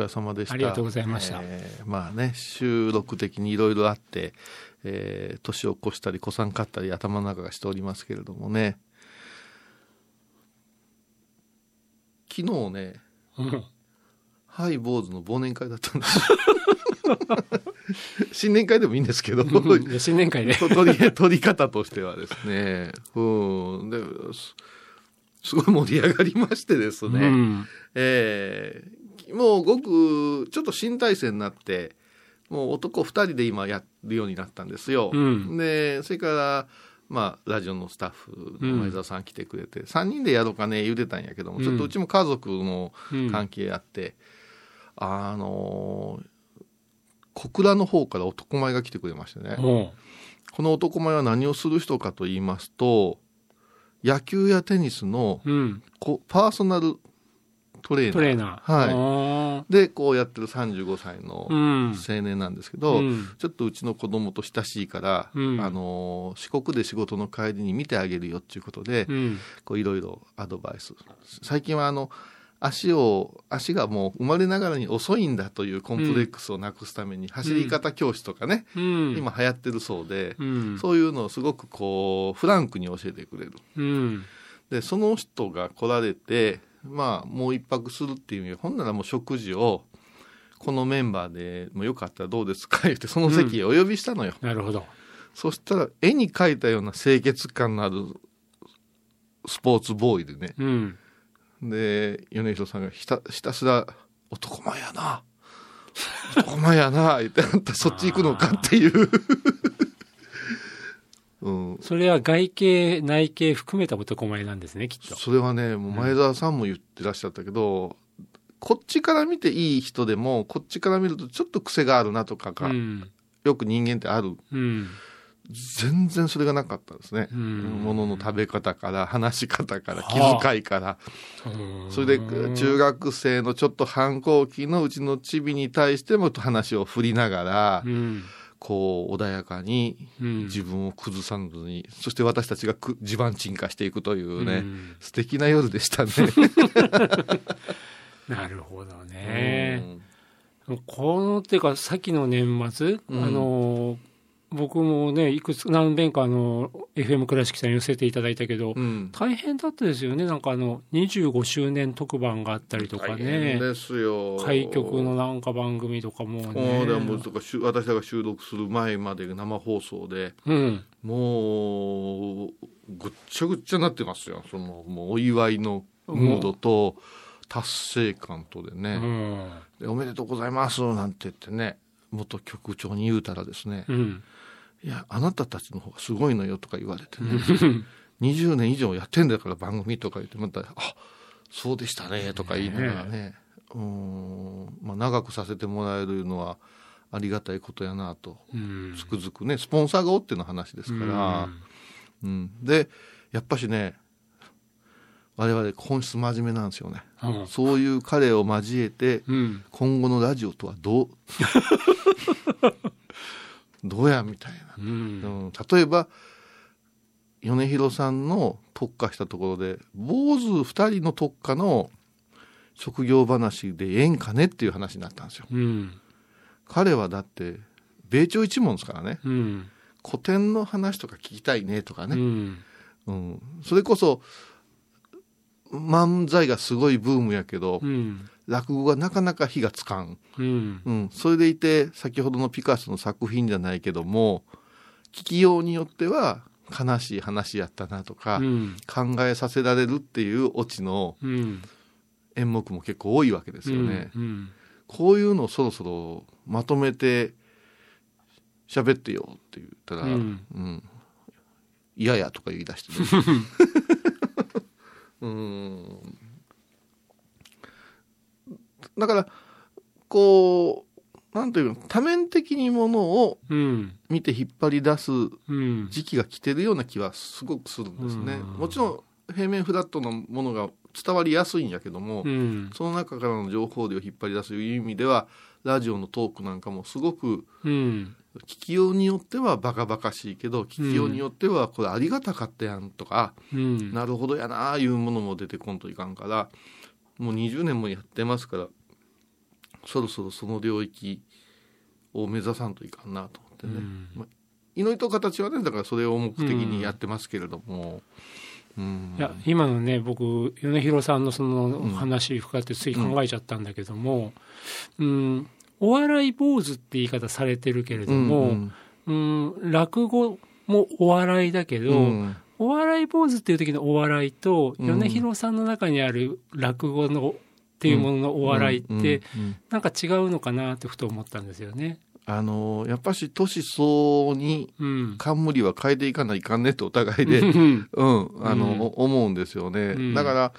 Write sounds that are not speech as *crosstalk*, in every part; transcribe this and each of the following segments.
疲れ様でした。ありがとうございました。えー、まあね、収録的にいろいろあって、えー、年を越したり、子さんかったり、頭の中がしておりますけれどもね。昨日ね、うん、ハイ坊主の忘年会だったんです *laughs* 新年会でもいいんですけど、*laughs* 新年会で。取り取り方としてはですね、うん、ですごい盛り上がりましてですね、うん、えー、もうごくちょっと新体制になって、もう男2人で今やるようになったんですよ。うん、で、それから、まあ、ラジオのスタッフの前澤さん来てくれて、うん、3人でやろうかね言うてたんやけども、ちょっとうちも家族の関係あって、うん、あの小倉の方から男前が来てくれましてね、この男前は何をする人かと言いますと野球やテニスの、こパーソナルトレーナー。トレーナー。はい。で、こうやってる35歳の青年なんですけど、うん、ちょっとうちの子供と親しいから、うん、あの、四国で仕事の帰りに見てあげるよっていうことで、うん、こういろいろアドバイス。最近はあの、足を、足がもう生まれながらに遅いんだというコンプレックスをなくすために、走り方教室とかね、うん、今流行ってるそうで、うん、そういうのをすごくこう、フランクに教えてくれる。うん、で、その人が来られて、まあ、もう一泊するっていう意味で、ほんならもう食事を、このメンバーでもよかったらどうですか言って、その席へお呼びしたのよ。なるほど。そしたら、絵に描いたような清潔感のあるスポーツボーイでね、うんで、米広さんがひたひたすら、男前やな。男前やな。言って、あんたそっち行くのかっていううん、それは外形、内形含めた男前なんですね、きっと。それはね、もう前澤さんも言ってらっしゃったけど、うん、こっちから見ていい人でも、こっちから見るとちょっと癖があるなとかが、うん、よく人間ってある。うん全然それがなかったですね。ものの食べ方から、話し方から、気遣いから。それで、中学生のちょっと反抗期のうちのチビに対しても話を振りながら、こう、穏やかに自分を崩さずに、そして私たちが地盤沈下していくというね、素敵な夜でしたね。*laughs* なるほどね。この、っていうか、先の年末、あの、僕もね、いくつ、何遍かあの、FM 倉敷さん寄せていただいたけど、うん、大変だったですよね。なんかあの、25周年特番があったりとかね。ですよ。開局のなんか番組とかもね。そうもとか、私が収録する前まで生放送で、うん、もう、ぐっちゃぐっちゃになってますよ。その、もうお祝いのムードと、達成感とでね、うん、で。おめでとうございますなんて言ってね、元局長に言うたらですね、うんいや、あなたたちの方がすごいのよとか言われてね、*laughs* 20年以上やってんだから番組とか言って、また、あそうでしたねとか言いながらね、うん、まあ、長くさせてもらえるのはありがたいことやなと、つくづくね、スポンサーがおっての話ですから、うん、で、やっぱしね、我々本質真面目なんですよね、う。ん、そういう彼を交えて、今後のラジオとはどう？*laughs* どうやみたいな、うん、うん、例えば米広さんの特化したところで坊主2人の特化の職業話でええんかねっていう話になったんですよ。うん、彼はだって米朝一門ですからね、うん、古典の話とか聞きたいねとかね、うん。それこそ漫才がすごいブームやけど、落語がなかなか火がつかん、うん、うん、それでいて先ほどのピカソの作品じゃないけども聞きようによっては悲しい話やったなとか、うん、考えさせられるっていうオチの演目も結構多いわけですよね。うん。うん、こういうのをそろそろまとめて喋ってよって言ったら、うん、うん、嫌やとか言い出して、ね、*laughs* うん。だからこうなんというの多面的にものを見て引っ張り出す時期が来てるような気はすごくするんですね。もちろん平面フラットのものが伝わりやすいんやけども、うん、その中からの情報量を引っ張り出すという意味ではラジオのトークなんかもすごく、うん、聞きようによってはバカバカしいけど聞きようによってはこれありがたかったやんとか、うん、なるほどやなあいうものも出てこんといかんからもう20年もやってますからそろそろその領域を目指さんといかんなと思ってね、まあ、祈りと形はねだからそれを目的にやってますけれども。うん、いや今のね僕米広さんのその話深ってつい考えちゃったんだけども、うん、うん、お笑い坊主って言い方されてるけれども、うん、うん、落語もお笑いだけど、お笑い坊主っていう時のお笑いと、米広さんの中にある落語のっていうもののお笑いって、なんか違うのかなってふと思ったんですよね。あのやっぱし年相応に冠は変えていかないかんねってお互いで、うん、あの、うん、思うんですよね。だから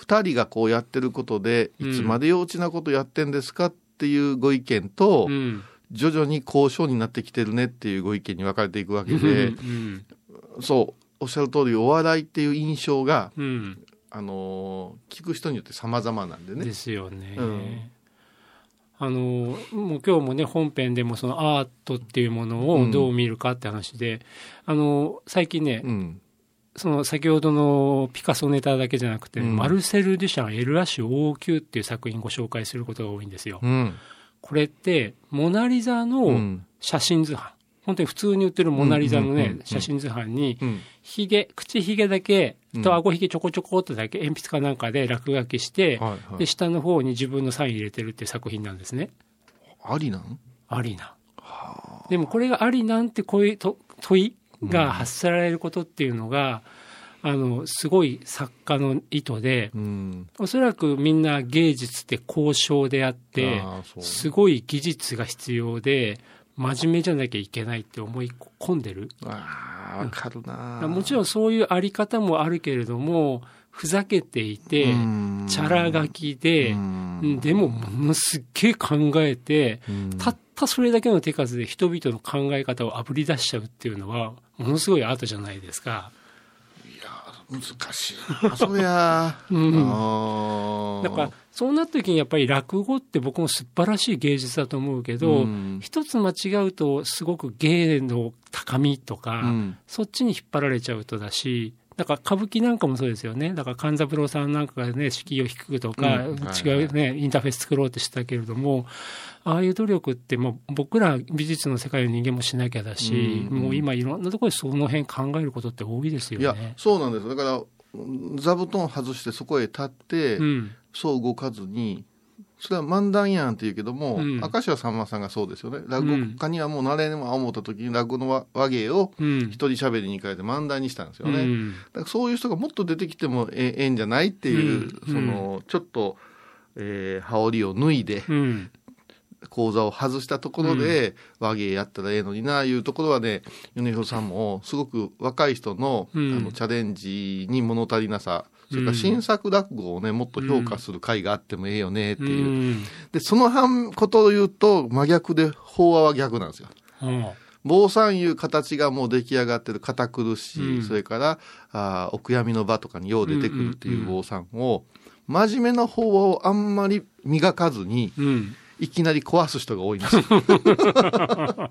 2人がこうやってることで、いつまで幼稚なことやってんですかっていうご意見と、うん、徐々に交渉になってきてるねっていうご意見に分かれていくわけで、そうおっしゃる通りお笑いっていう印象が、あの聞く人によって様々なんでね。ですよね。あのもう今日もね本編でもそのアートっていうものをどう見るかって話で、うん、あの最近ね、うん、その先ほどのピカソネタだけじゃなくて、うん、マルセル・デュシャンエルラッシュ王宮っていう作品ご紹介することが多いんですよ。これってモナ・リザの写真図版、本当に普通に売ってるモナ・リザのね、写真図版に、ひげ、口ひげだけと顎ひげちょこちょこっとだけ鉛筆かなんかで落書きして、で、下の方に自分のサイン入れてるっていう作品なんですね。ありなん？ありなん。でもこれがありなんてこういうと問いが発せられることっていうのが、あのすごい作家の意図で、うん、おそらくみんな芸術って交渉であってすごい技術が必要で真面目じゃなきゃいけないって思い込んでる。ああ、わかるな、もちろんそういうあり方もあるけれども、ふざけていて、チャラ書きで、でもものすっげえ考えて、たったそれだけの手数で人々の考え方をあぶり出しちゃうっていうのは、ものすごいアートじゃないですか。難しい。なそりゃ、*laughs* うん、だからそうなった時にやっぱり落語って僕も素晴らしい芸術だと思うけど、うん、一つ間違うとすごく芸の高みとか、うん、そっちに引っ張られちゃうとだしだから歌舞伎なんかもそうですよね。だから勘三郎さんなんかがね、敷居を低くとか、うん違うね、インターフェース作ろうとしてたけれども、ああいう努力ってもう僕ら美術の世界の人間もしなきゃだし、うんもう今いろんなところでその辺考えることって多いですよね。いや、そうなんです。だから、座布団外してそこへ立って、うん、そう動かずに、それは漫談やんって言うけども、うん、明石家さんまさんがそうですよね。落語家にはもうなれんわ思った時に落語の和芸を一人喋りに変えて漫談にしたんですよね、うん、だからそういう人がもっと出てきてもええんじゃないっていう、うん、そのちょっと、えー、羽織を脱いで、講座を外したところで和芸やったらええのにないうところはね米広さんもすごく若い人の,、あのチャレンジに物足りなさそれから新作落語をね、もっと評価する会があってもええよねっていう。うん、で、その半ことを言うと、真逆で、法話は逆なんですよ。うん坊さんいう形がもう出来上がってる堅苦しい、うん、それからあお悔やみの場とかによう出てくるっていう坊さんを、真面目な法話をあんまり磨かずに、うん、いきなり壊す人が多いんですよ。*laughs*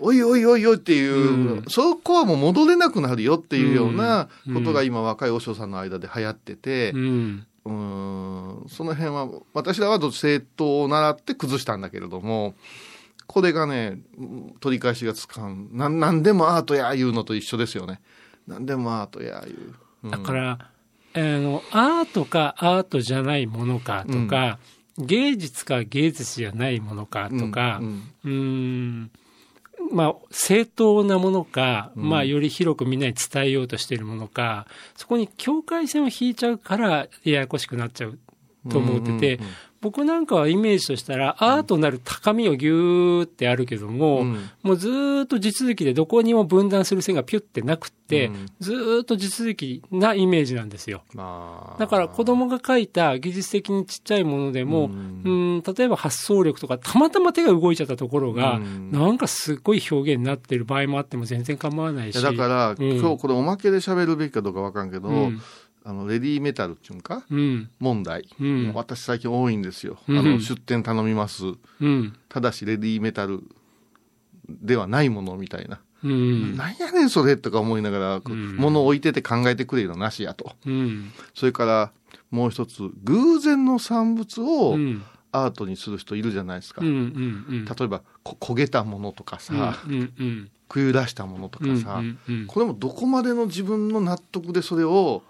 おいおいおいおいっていう、うん、そこはもう戻れなくなるよっていうようなことが今若い和尚さんの間で流行ってて、うん、うん。その辺は私らは政党を習って崩したんだけれども、これがね、取り返しがつかん。ななんでもアートや言うのと一緒ですよね。なんでもアートや言う。うん、だから、あの、アートかアートじゃないものかとか、芸術か芸術じゃないものかとか、うん、うんまあ、正当なものか、まあ、より広くみんなに伝えようとしているものか、そこに境界線を引いちゃうから、ややこしくなっちゃうと思ってて、僕なんかはイメージとしたら、アートなる高みをぎゅーってあるけども、うん、もうずっと地続きでどこにも分断する線がピュってなくて、うん、ずっと地続きなイメージなんですよ。だから子供が描いた技術的にちっちゃいものでも、うん、ん、例えば発想力とか、たまたま手が動いちゃったところが、なんかすっごい表現になってる場合もあっても全然構わないし。だから、今日これおまけで喋るべきかどうかわかんけど、あのレディーメタルっていうか、うん、問題、うん、私最近多いんですよ、あの出店頼みます、ただしレディーメタルではないものみたいな、うん、なんやねんそれとか思いながら、物を置いてて考えてくれるのなしやと、それからもう一つ偶然の産物をアートにする人いるじゃないですか、例えば焦げたものとかさ、うんうんうん、食い出したものとかさ、これもどこまでの自分の納得でそれを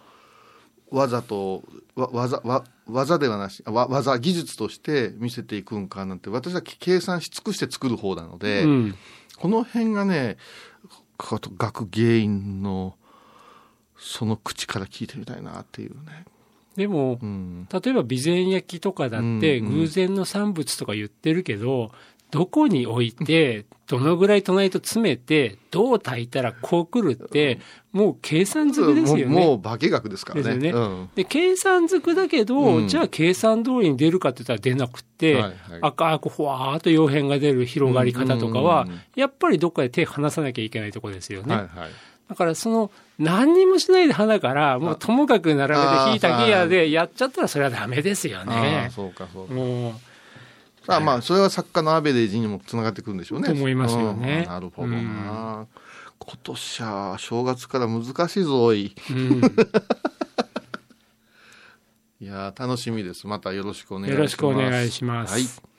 わざとわ技わ技ではなしわ技技術として見せていくんかなんて私は計算し尽くして作る方なので、うん、この辺がね学芸員のその口から聞いてみたいなっていうね。でも、うん、例えば備前焼とかだって偶然の産物とか言ってるけど、どこに置いて、どのぐらい隣と詰めて、どう炊いたらこう来るって、もう計算づくですよね。もう化学ですからね。でね。うん、で、計算づくだけど、うん、じゃあ計算通りに出るかって言ったら出なくて、はいはい、赤くほわーっと溶片が出る広がり方とかは、やっぱりどっかで手離さなきゃいけないところですよね。はいはいだからその何にもしないで花から、もうともかく並べて引いたギアでやっちゃったらそれはダメですよね。そうかそうか。もうあまあ、それは作家のアベレージにもつながってくるんでしょうね。と思いますよね。うん、なるほどな。うん、今年は正月から難しいぞおい。うん、*laughs* いや楽しみです。またよろしくお願いします。よろしくお願いします。はい。